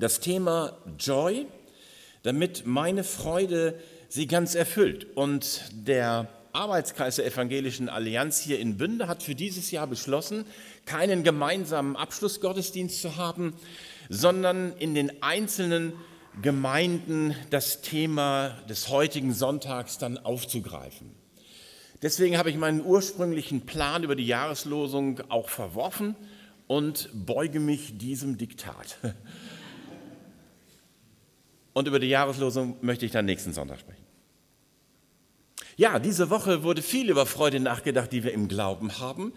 das Thema Joy, damit meine Freude sie ganz erfüllt. Und der Arbeitskreis der Evangelischen Allianz hier in Bünde hat für dieses Jahr beschlossen, keinen gemeinsamen Abschlussgottesdienst zu haben, sondern in den einzelnen Gemeinden das Thema des heutigen Sonntags dann aufzugreifen. Deswegen habe ich meinen ursprünglichen Plan über die Jahreslosung auch verworfen und beuge mich diesem Diktat. Und über die Jahreslosung möchte ich dann nächsten Sonntag sprechen. Ja, diese Woche wurde viel über Freude nachgedacht, die wir im Glauben haben.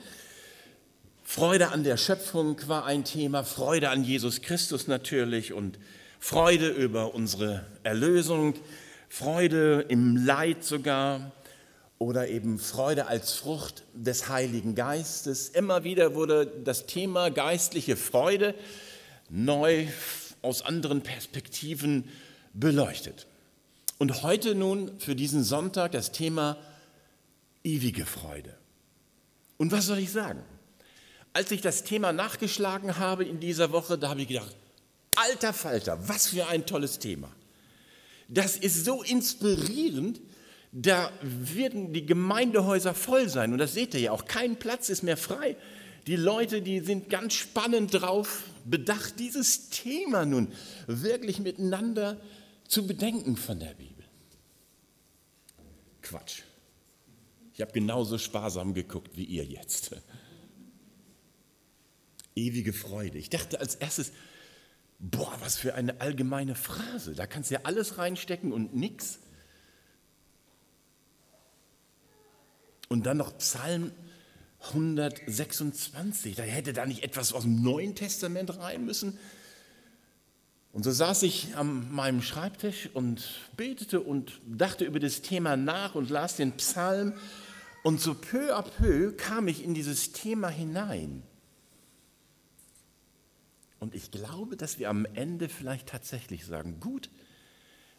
Freude an der Schöpfung war ein Thema, Freude an Jesus Christus natürlich und Freude über unsere Erlösung, Freude im Leid sogar oder eben Freude als Frucht des Heiligen Geistes. Immer wieder wurde das Thema geistliche Freude neu aus anderen Perspektiven beleuchtet. Und heute nun für diesen Sonntag das Thema ewige Freude. Und was soll ich sagen? Als ich das Thema nachgeschlagen habe in dieser Woche, da habe ich gedacht, alter Falter, was für ein tolles Thema. Das ist so inspirierend, da werden die Gemeindehäuser voll sein. Und das seht ihr ja auch, kein Platz ist mehr frei. Die Leute, die sind ganz spannend drauf bedacht, dieses Thema nun wirklich miteinander zu bedenken von der Bibel. Quatsch. Ich habe genauso sparsam geguckt wie ihr jetzt. Ewige Freude. Ich dachte als erstes, boah, was für eine allgemeine Phrase. Da kannst du ja alles reinstecken und nichts. Und dann noch Psalm 126. Da hätte da nicht etwas aus dem Neuen Testament rein müssen. Und so saß ich an meinem Schreibtisch und betete und dachte über das Thema nach und las den Psalm. Und so peu à peu kam ich in dieses Thema hinein. Und ich glaube, dass wir am Ende vielleicht tatsächlich sagen, gut,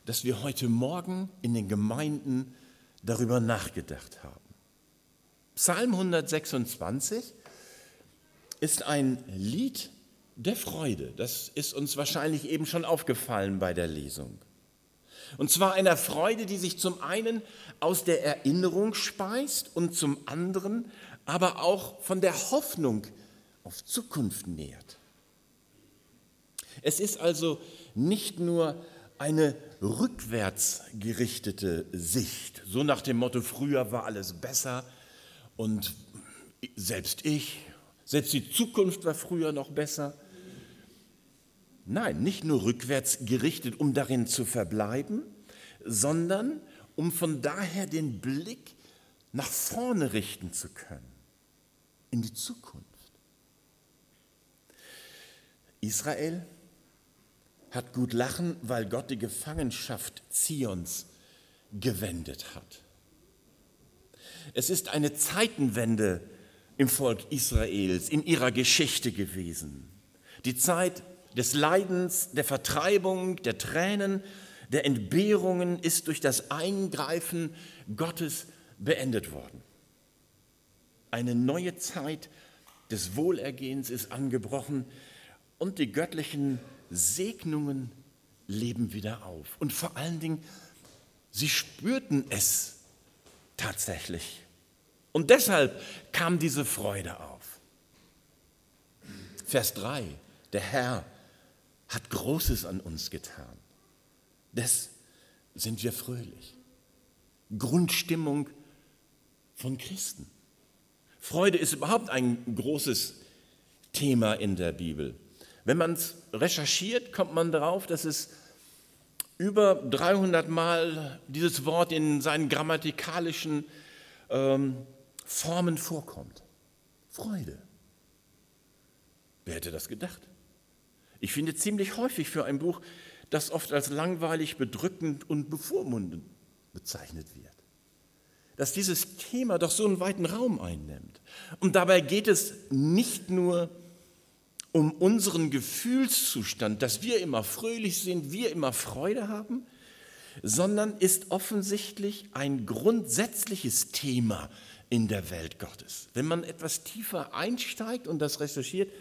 dass wir heute Morgen in den Gemeinden darüber nachgedacht haben. Psalm 126 ist ein Lied der Freude. Das ist uns wahrscheinlich eben schon aufgefallen bei der Lesung. Und zwar einer Freude, die sich zum einen aus der Erinnerung speist und zum anderen aber auch von der Hoffnung auf Zukunft nährt. Es ist also nicht nur eine rückwärts gerichtete Sicht, so nach dem Motto, früher war alles besser und selbst ich, selbst die Zukunft war früher noch besser, Nein, nicht nur rückwärts gerichtet, um darin zu verbleiben, sondern um von daher den Blick nach vorne richten zu können, in die Zukunft. Israel hat gut lachen, weil Gott die Gefangenschaft Zions gewendet hat. Es ist eine Zeitenwende im Volk Israels, in ihrer Geschichte gewesen. Die Zeit des Leidens, der Vertreibung, der Tränen, der Entbehrungen ist durch das Eingreifen Gottes beendet worden. Eine neue Zeit des Wohlergehens ist angebrochen und die göttlichen Segnungen leben wieder auf. Und vor allen Dingen, sie spürten es tatsächlich. Und deshalb kam diese Freude auf. Vers 3, der Herr hat Großes an uns getan. Das sind wir fröhlich. Grundstimmung von Christen. Freude ist überhaupt ein großes Thema in der Bibel. Wenn man es recherchiert, kommt man darauf, dass es über 300 Mal dieses Wort in seinen grammatikalischen ähm, Formen vorkommt. Freude. Wer hätte das gedacht? Ich finde ziemlich häufig für ein Buch, das oft als langweilig, bedrückend und bevormundend bezeichnet wird. Dass dieses Thema doch so einen weiten Raum einnimmt. Und dabei geht es nicht nur um unseren Gefühlszustand, dass wir immer fröhlich sind, wir immer Freude haben, sondern ist offensichtlich ein grundsätzliches Thema in der Welt Gottes. Wenn man etwas tiefer einsteigt und das recherchiert,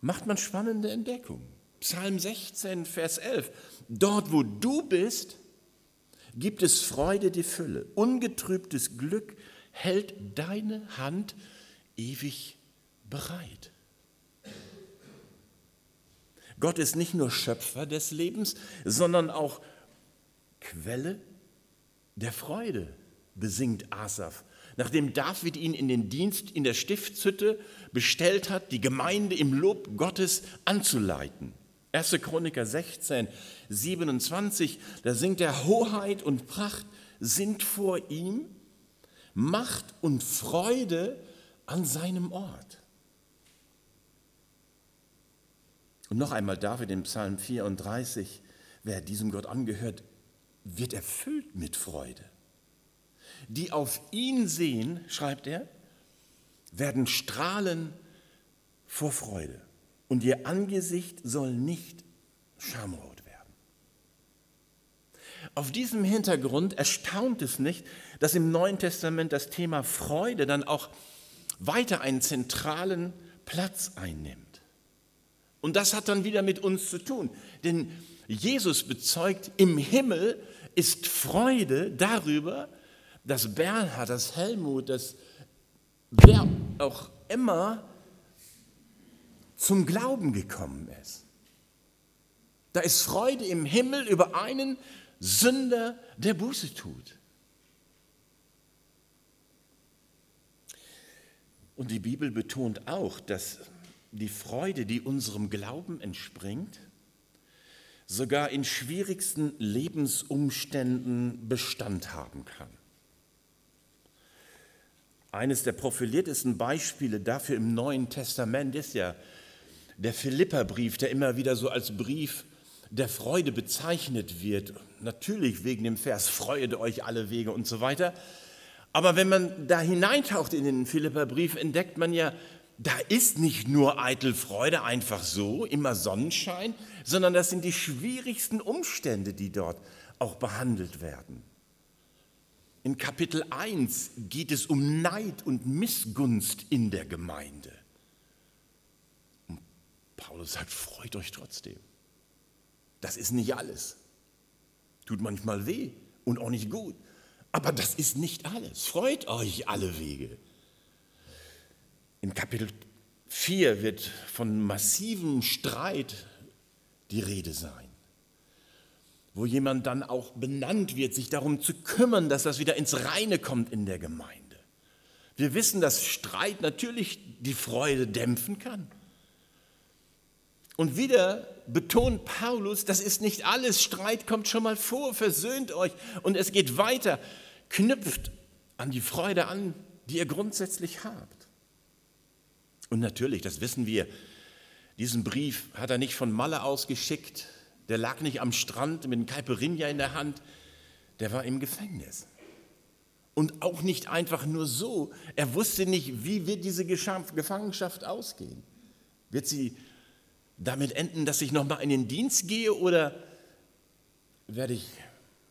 macht man spannende Entdeckungen. Psalm 16, Vers 11. Dort, wo du bist, gibt es Freude die Fülle. Ungetrübtes Glück hält deine Hand ewig bereit. Gott ist nicht nur Schöpfer des Lebens, sondern auch Quelle der Freude, besingt Asaf, nachdem David ihn in den Dienst in der Stiftshütte bestellt hat, die Gemeinde im Lob Gottes anzuleiten. 1. Chroniker 16, 27, da singt er, Hoheit und Pracht sind vor ihm, Macht und Freude an seinem Ort. Und noch einmal David im Psalm 34, wer diesem Gott angehört, wird erfüllt mit Freude. Die auf ihn sehen, schreibt er, werden strahlen vor Freude und ihr Angesicht soll nicht schamrot werden. Auf diesem Hintergrund erstaunt es nicht, dass im Neuen Testament das Thema Freude dann auch weiter einen zentralen Platz einnimmt. Und das hat dann wieder mit uns zu tun, denn Jesus bezeugt, im Himmel ist Freude darüber, dass Bernhard, dass Helmut, dass wer auch immer zum Glauben gekommen ist. Da ist Freude im Himmel über einen Sünder, der Buße tut. Und die Bibel betont auch, dass die Freude, die unserem Glauben entspringt, sogar in schwierigsten Lebensumständen Bestand haben kann. Eines der profiliertesten Beispiele dafür im Neuen Testament ist ja der Philipperbrief, der immer wieder so als Brief der Freude bezeichnet wird. Natürlich wegen dem Vers, freue euch alle Wege und so weiter. Aber wenn man da hineintaucht in den Philipperbrief, entdeckt man ja, da ist nicht nur eitel Freude einfach so, immer Sonnenschein, sondern das sind die schwierigsten Umstände, die dort auch behandelt werden. In Kapitel 1 geht es um Neid und Missgunst in der Gemeinde. Und Paulus sagt, freut euch trotzdem. Das ist nicht alles. Tut manchmal weh und auch nicht gut. Aber das ist nicht alles. Freut euch alle Wege. In Kapitel 4 wird von massivem Streit die Rede sein, wo jemand dann auch benannt wird, sich darum zu kümmern, dass das wieder ins Reine kommt in der Gemeinde. Wir wissen, dass Streit natürlich die Freude dämpfen kann. Und wieder betont Paulus, das ist nicht alles, Streit kommt schon mal vor, versöhnt euch und es geht weiter, knüpft an die Freude an, die ihr grundsätzlich habt. Und natürlich, das wissen wir, diesen Brief hat er nicht von Malle ausgeschickt, der lag nicht am Strand mit einem Caipirinha in der Hand, der war im Gefängnis. Und auch nicht einfach nur so. Er wusste nicht, wie wird diese Gefangenschaft ausgehen. Wird sie damit enden, dass ich nochmal in den Dienst gehe oder werde ich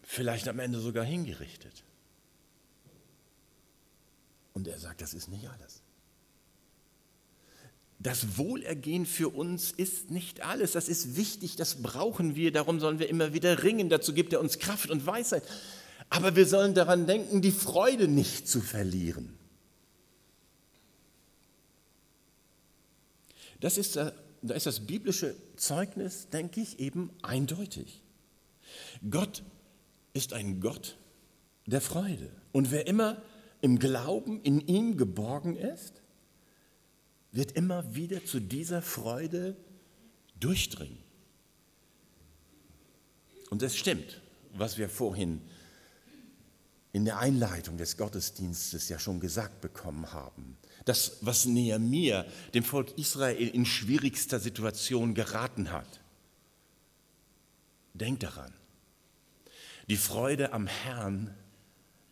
vielleicht am Ende sogar hingerichtet? Und er sagt, das ist nicht alles. Das Wohlergehen für uns ist nicht alles. Das ist wichtig, das brauchen wir. Darum sollen wir immer wieder ringen. Dazu gibt er uns Kraft und Weisheit. Aber wir sollen daran denken, die Freude nicht zu verlieren. Das ist, da ist das biblische Zeugnis, denke ich, eben eindeutig. Gott ist ein Gott der Freude. Und wer immer im Glauben in ihm geborgen ist, wird immer wieder zu dieser Freude durchdringen. Und es stimmt, was wir vorhin in der Einleitung des Gottesdienstes ja schon gesagt bekommen haben. Das, was Nehemiah dem Volk Israel in schwierigster Situation geraten hat. Denkt daran, die Freude am Herrn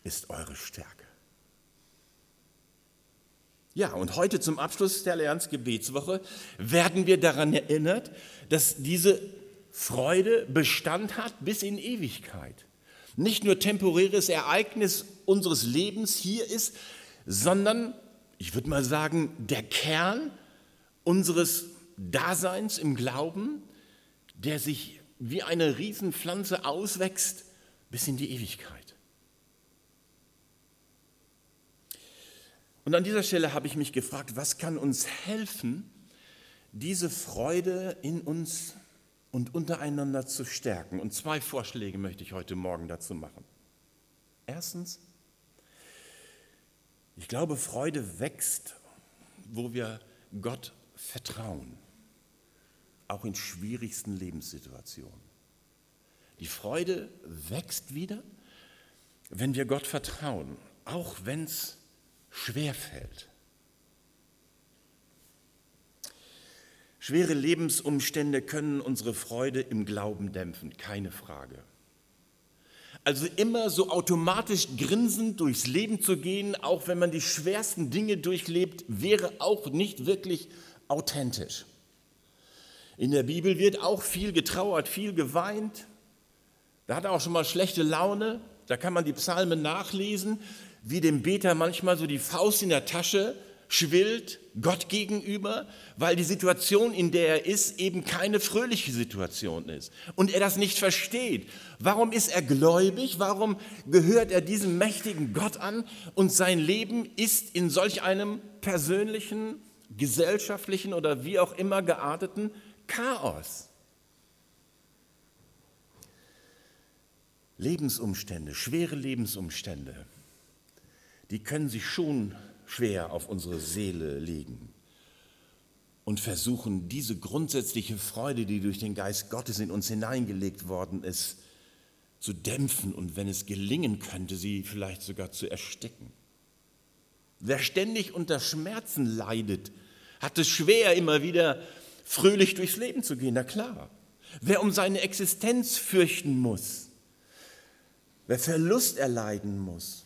ist eure Stärke. Ja, und heute zum Abschluss der Allianz Gebetswoche werden wir daran erinnert, dass diese Freude Bestand hat bis in Ewigkeit. Nicht nur temporäres Ereignis unseres Lebens hier ist, sondern, ich würde mal sagen, der Kern unseres Daseins im Glauben, der sich wie eine Riesenpflanze auswächst bis in die Ewigkeit. Und an dieser Stelle habe ich mich gefragt, was kann uns helfen, diese Freude in uns und untereinander zu stärken. Und zwei Vorschläge möchte ich heute Morgen dazu machen. Erstens, ich glaube, Freude wächst, wo wir Gott vertrauen, auch in schwierigsten Lebenssituationen. Die Freude wächst wieder, wenn wir Gott vertrauen, auch wenn es schwer fällt. Schwere Lebensumstände können unsere Freude im Glauben dämpfen, keine Frage. Also immer so automatisch grinsend durchs Leben zu gehen, auch wenn man die schwersten Dinge durchlebt, wäre auch nicht wirklich authentisch. In der Bibel wird auch viel getrauert, viel geweint. Da hat er auch schon mal schlechte Laune. Da kann man die Psalmen nachlesen, wie dem Beter manchmal so die Faust in der Tasche schwillt Gott gegenüber, weil die Situation, in der er ist, eben keine fröhliche Situation ist und er das nicht versteht. Warum ist er gläubig? Warum gehört er diesem mächtigen Gott an und sein Leben ist in solch einem persönlichen, gesellschaftlichen oder wie auch immer gearteten Chaos? Lebensumstände, schwere Lebensumstände, die können sich schon schwer auf unsere Seele legen und versuchen, diese grundsätzliche Freude, die durch den Geist Gottes in uns hineingelegt worden ist, zu dämpfen und wenn es gelingen könnte, sie vielleicht sogar zu ersticken. Wer ständig unter Schmerzen leidet, hat es schwer, immer wieder fröhlich durchs Leben zu gehen, na klar. Wer um seine Existenz fürchten muss, wer Verlust erleiden muss,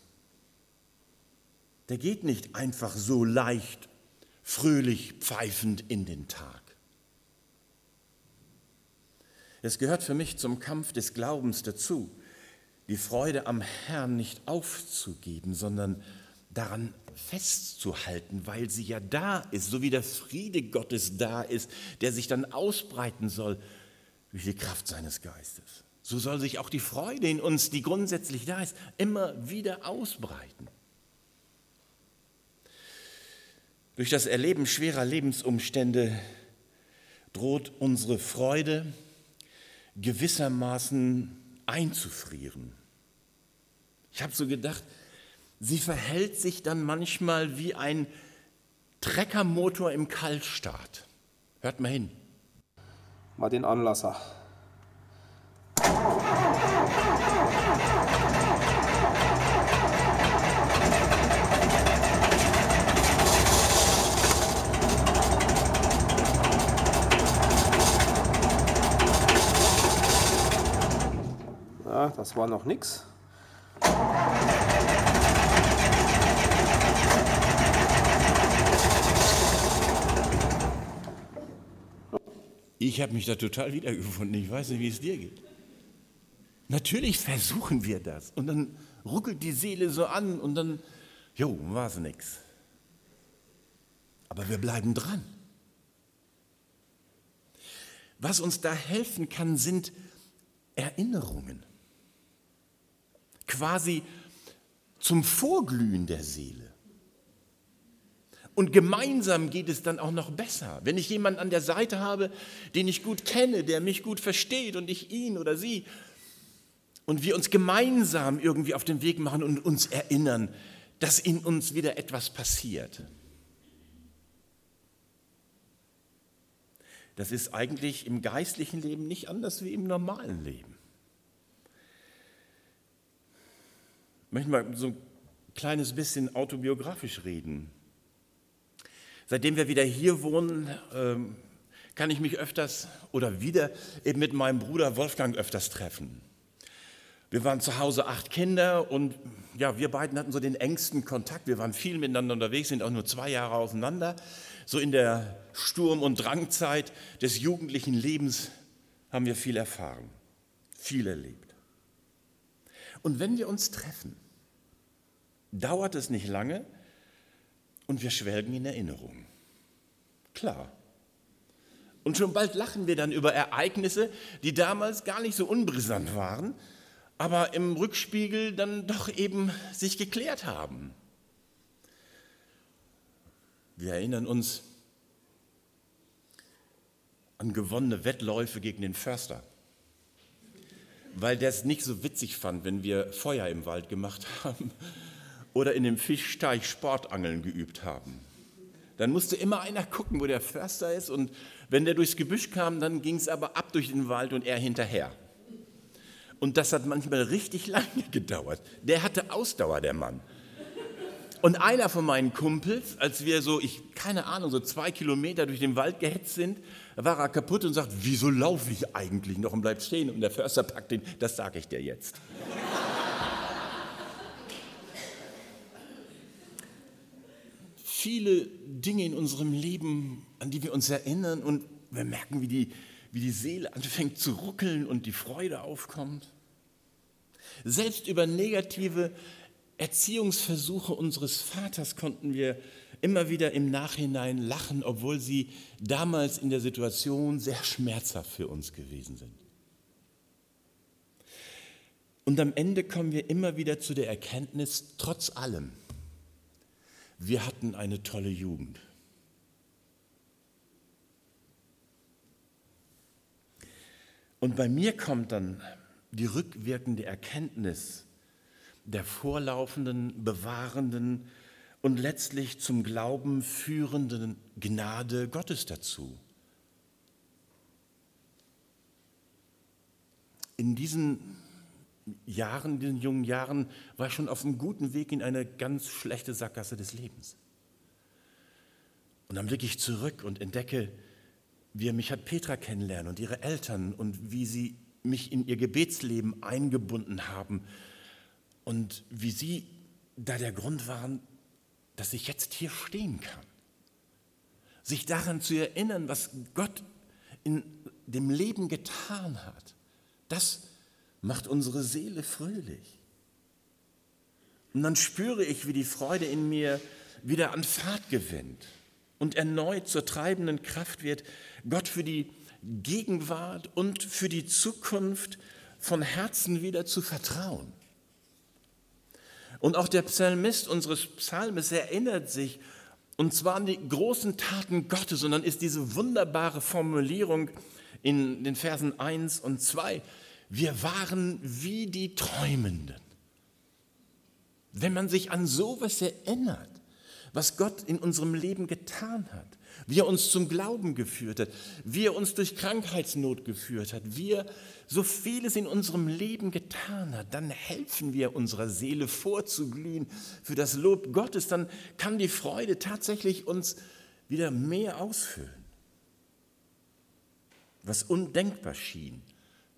der geht nicht einfach so leicht, fröhlich pfeifend in den Tag. Es gehört für mich zum Kampf des Glaubens dazu, die Freude am Herrn nicht aufzugeben, sondern daran festzuhalten, weil sie ja da ist, so wie der Friede Gottes da ist, der sich dann ausbreiten soll durch die Kraft seines Geistes. So soll sich auch die Freude in uns, die grundsätzlich da ist, immer wieder ausbreiten. Durch das Erleben schwerer Lebensumstände droht unsere Freude gewissermaßen einzufrieren. Ich habe so gedacht, sie verhält sich dann manchmal wie ein Treckermotor im Kaltstart. Hört mal hin. Mal den Anlasser. Das war noch nichts. Ich habe mich da total wiedergefunden. Ich weiß nicht, wie es dir geht. Natürlich versuchen wir das. Und dann ruckelt die Seele so an und dann, jo, war es nichts. Aber wir bleiben dran. Was uns da helfen kann, sind Erinnerungen quasi zum Vorglühen der Seele. Und gemeinsam geht es dann auch noch besser. Wenn ich jemanden an der Seite habe, den ich gut kenne, der mich gut versteht und ich ihn oder sie, und wir uns gemeinsam irgendwie auf den Weg machen und uns erinnern, dass in uns wieder etwas passiert. Das ist eigentlich im geistlichen Leben nicht anders wie im normalen Leben. Möchte mal so ein kleines bisschen autobiografisch reden. Seitdem wir wieder hier wohnen, ähm, kann ich mich öfters oder wieder eben mit meinem Bruder Wolfgang öfters treffen. Wir waren zu Hause acht Kinder und ja, wir beiden hatten so den engsten Kontakt. Wir waren viel miteinander unterwegs, sind auch nur zwei Jahre auseinander. So in der Sturm- und Drangzeit des jugendlichen Lebens haben wir viel erfahren, viel erlebt. Und wenn wir uns treffen, dauert es nicht lange und wir schwelgen in Erinnerung. Klar. Und schon bald lachen wir dann über Ereignisse, die damals gar nicht so unbrisant waren, aber im Rückspiegel dann doch eben sich geklärt haben. Wir erinnern uns an gewonnene Wettläufe gegen den Förster, weil der es nicht so witzig fand, wenn wir Feuer im Wald gemacht haben oder in dem Fischteich Sportangeln geübt haben. Dann musste immer einer gucken, wo der Förster ist und wenn der durchs Gebüsch kam, dann ging es aber ab durch den Wald und er hinterher. Und das hat manchmal richtig lange gedauert. Der hatte Ausdauer, der Mann. Und einer von meinen Kumpels, als wir so, ich keine Ahnung, so zwei Kilometer durch den Wald gehetzt sind, war er kaputt und sagt, wieso laufe ich eigentlich noch und bleib stehen? Und der Förster packt ihn, das sage ich dir jetzt. Viele Dinge in unserem Leben, an die wir uns erinnern und wir merken, wie die, wie die Seele anfängt zu ruckeln und die Freude aufkommt. Selbst über negative Erziehungsversuche unseres Vaters konnten wir immer wieder im Nachhinein lachen, obwohl sie damals in der Situation sehr schmerzhaft für uns gewesen sind. Und am Ende kommen wir immer wieder zu der Erkenntnis, trotz allem, wir hatten eine tolle Jugend. Und bei mir kommt dann die rückwirkende Erkenntnis, der vorlaufenden, bewahrenden und letztlich zum Glauben führenden Gnade Gottes dazu. In diesen Jahren, diesen jungen Jahren, war ich schon auf einem guten Weg in eine ganz schlechte Sackgasse des Lebens. Und dann blicke ich zurück und entdecke, wie er mich hat Petra kennenlernen und ihre Eltern und wie sie mich in ihr Gebetsleben eingebunden haben und wie Sie da der Grund waren, dass ich jetzt hier stehen kann. Sich daran zu erinnern, was Gott in dem Leben getan hat, das macht unsere Seele fröhlich. Und dann spüre ich, wie die Freude in mir wieder an Fahrt gewinnt und erneut zur treibenden Kraft wird, Gott für die Gegenwart und für die Zukunft von Herzen wieder zu vertrauen. Und auch der Psalmist unseres Psalmes erinnert sich, und zwar an die großen Taten Gottes, und dann ist diese wunderbare Formulierung in den Versen 1 und 2, wir waren wie die Träumenden. Wenn man sich an sowas erinnert, was Gott in unserem Leben getan hat, wie er uns zum Glauben geführt hat, wie er uns durch Krankheitsnot geführt hat, wie er so vieles in unserem Leben getan hat, dann helfen wir unserer Seele vorzuglühen für das Lob Gottes, dann kann die Freude tatsächlich uns wieder mehr ausfüllen. Was undenkbar schien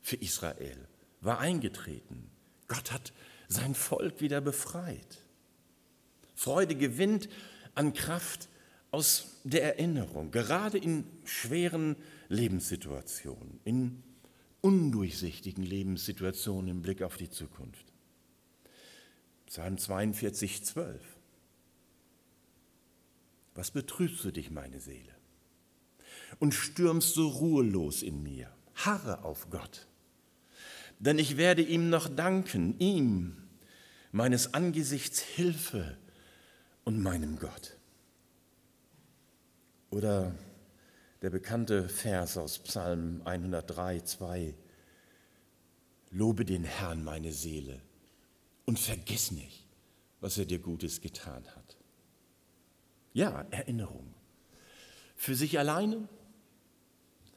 für Israel, war eingetreten. Gott hat sein Volk wieder befreit. Freude gewinnt an Kraft aus der Erinnerung, gerade in schweren Lebenssituationen, in undurchsichtigen Lebenssituationen im Blick auf die Zukunft. Psalm 42, 12. Was betrübst du dich, meine Seele? Und stürmst so ruhelos in mir. Harre auf Gott. Denn ich werde ihm noch danken, ihm, meines Angesichts Hilfe und meinem Gott. Oder der bekannte Vers aus Psalm 103, 2. Lobe den Herrn, meine Seele, und vergiss nicht, was er dir Gutes getan hat. Ja, Erinnerung. Für sich alleine,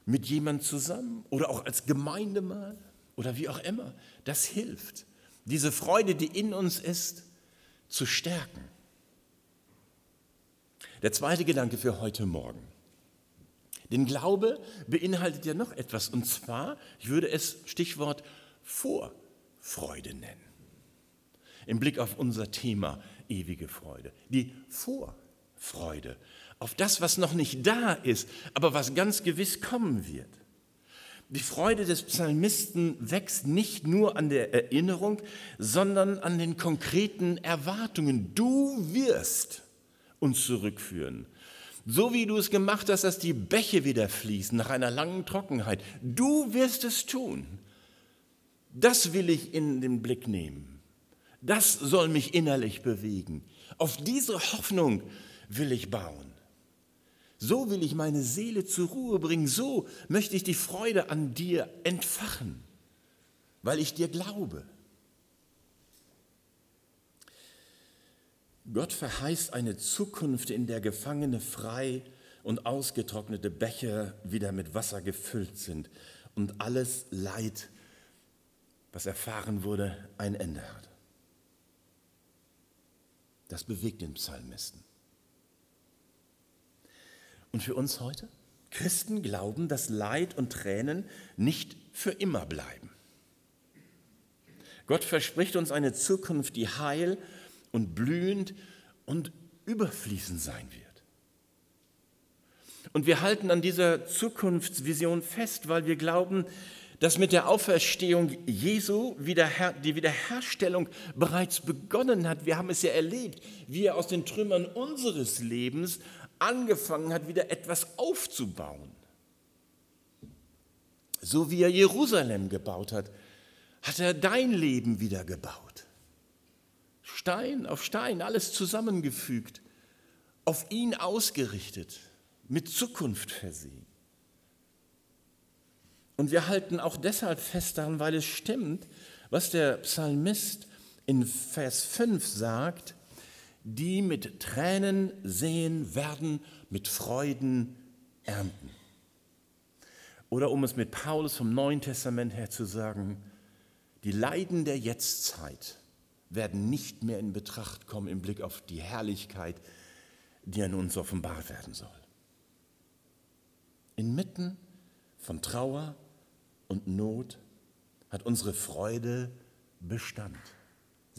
mit jemand zusammen oder auch als Gemeindemal oder wie auch immer. Das hilft, diese Freude, die in uns ist, zu stärken. Der zweite Gedanke für heute Morgen. Denn Glaube beinhaltet ja noch etwas, und zwar, ich würde es Stichwort Vorfreude nennen. Im Blick auf unser Thema ewige Freude. Die Vorfreude auf das, was noch nicht da ist, aber was ganz gewiss kommen wird. Die Freude des Psalmisten wächst nicht nur an der Erinnerung, sondern an den konkreten Erwartungen. Du wirst uns zurückführen. So wie du es gemacht hast, dass die Bäche wieder fließen nach einer langen Trockenheit. Du wirst es tun. Das will ich in den Blick nehmen. Das soll mich innerlich bewegen. Auf diese Hoffnung will ich bauen. So will ich meine Seele zur Ruhe bringen. So möchte ich die Freude an dir entfachen, weil ich dir glaube. Gott verheißt eine Zukunft, in der Gefangene frei und ausgetrocknete Becher wieder mit Wasser gefüllt sind und alles Leid, was erfahren wurde, ein Ende hat. Das bewegt den Psalmisten. Und für uns heute? Christen glauben, dass Leid und Tränen nicht für immer bleiben. Gott verspricht uns eine Zukunft, die heil und blühend und überfließend sein wird. Und wir halten an dieser Zukunftsvision fest, weil wir glauben, dass mit der Auferstehung Jesu die Wiederherstellung bereits begonnen hat. Wir haben es ja erlebt, wie er aus den Trümmern unseres Lebens angefangen hat, wieder etwas aufzubauen. So wie er Jerusalem gebaut hat, hat er dein Leben wieder gebaut. Stein auf Stein, alles zusammengefügt, auf ihn ausgerichtet, mit Zukunft versehen. Und wir halten auch deshalb fest daran, weil es stimmt, was der Psalmist in Vers 5 sagt, die mit Tränen sehen werden, mit Freuden ernten. Oder um es mit Paulus vom Neuen Testament her zu sagen, die Leiden der Jetztzeit werden nicht mehr in Betracht kommen im Blick auf die Herrlichkeit, die an uns offenbart werden soll. Inmitten von Trauer und Not hat unsere Freude Bestand.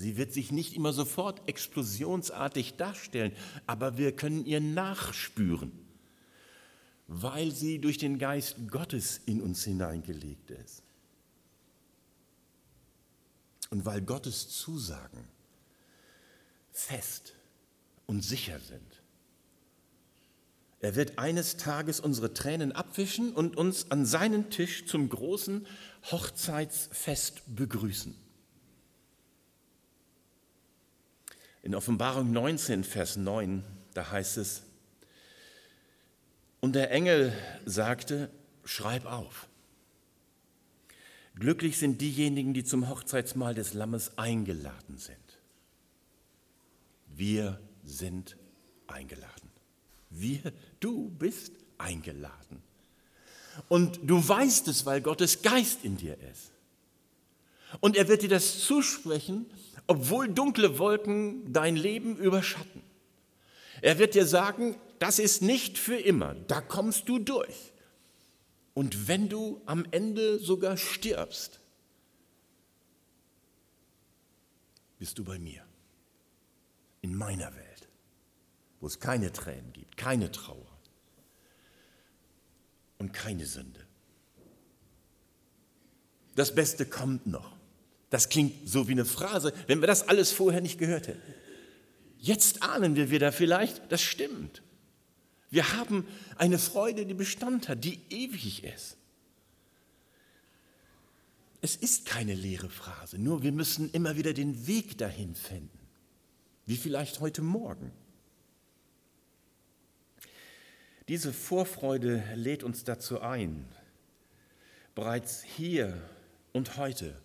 Sie wird sich nicht immer sofort explosionsartig darstellen, aber wir können ihr nachspüren, weil sie durch den Geist Gottes in uns hineingelegt ist. Und weil Gottes Zusagen fest und sicher sind. Er wird eines Tages unsere Tränen abwischen und uns an seinen Tisch zum großen Hochzeitsfest begrüßen. In Offenbarung 19, Vers 9, da heißt es, und der Engel sagte, schreib auf. Glücklich sind diejenigen, die zum Hochzeitsmahl des Lammes eingeladen sind. Wir sind eingeladen. Wir, du bist eingeladen. Und du weißt es, weil Gottes Geist in dir ist. Und er wird dir das zusprechen, obwohl dunkle Wolken dein Leben überschatten. Er wird dir sagen, das ist nicht für immer, da kommst du durch. Und wenn du am Ende sogar stirbst, bist du bei mir, in meiner Welt, wo es keine Tränen gibt, keine Trauer und keine Sünde. Das Beste kommt noch. Das klingt so wie eine Phrase, wenn wir das alles vorher nicht gehört hätten. Jetzt ahnen wir wieder vielleicht, das stimmt. Wir haben eine Freude, die Bestand hat, die ewig ist. Es ist keine leere Phrase, nur wir müssen immer wieder den Weg dahin finden, wie vielleicht heute Morgen. Diese Vorfreude lädt uns dazu ein, bereits hier und heute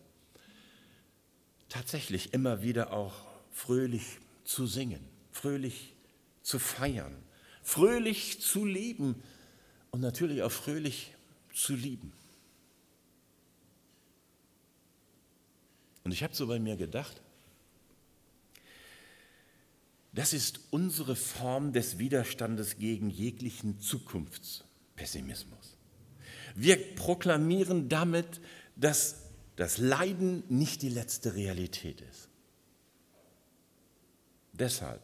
tatsächlich immer wieder auch fröhlich zu singen, fröhlich zu feiern, fröhlich zu leben und natürlich auch fröhlich zu lieben. Und ich habe so bei mir gedacht, das ist unsere Form des Widerstandes gegen jeglichen Zukunftspessimismus. Wir proklamieren damit, dass das Leiden nicht die letzte Realität ist. Deshalb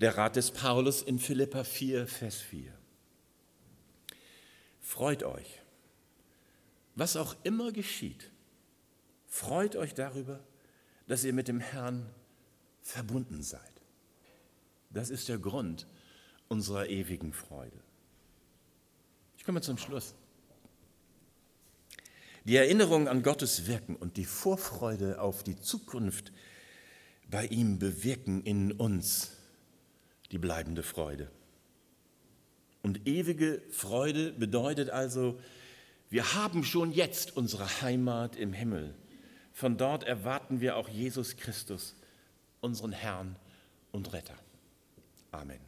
der Rat des Paulus in Philippa 4, Vers 4. Freut euch, was auch immer geschieht, freut euch darüber, dass ihr mit dem Herrn verbunden seid. Das ist der Grund, unserer ewigen Freude. Ich komme zum Schluss. Die Erinnerung an Gottes Wirken und die Vorfreude auf die Zukunft bei ihm bewirken in uns die bleibende Freude. Und ewige Freude bedeutet also, wir haben schon jetzt unsere Heimat im Himmel. Von dort erwarten wir auch Jesus Christus, unseren Herrn und Retter. Amen.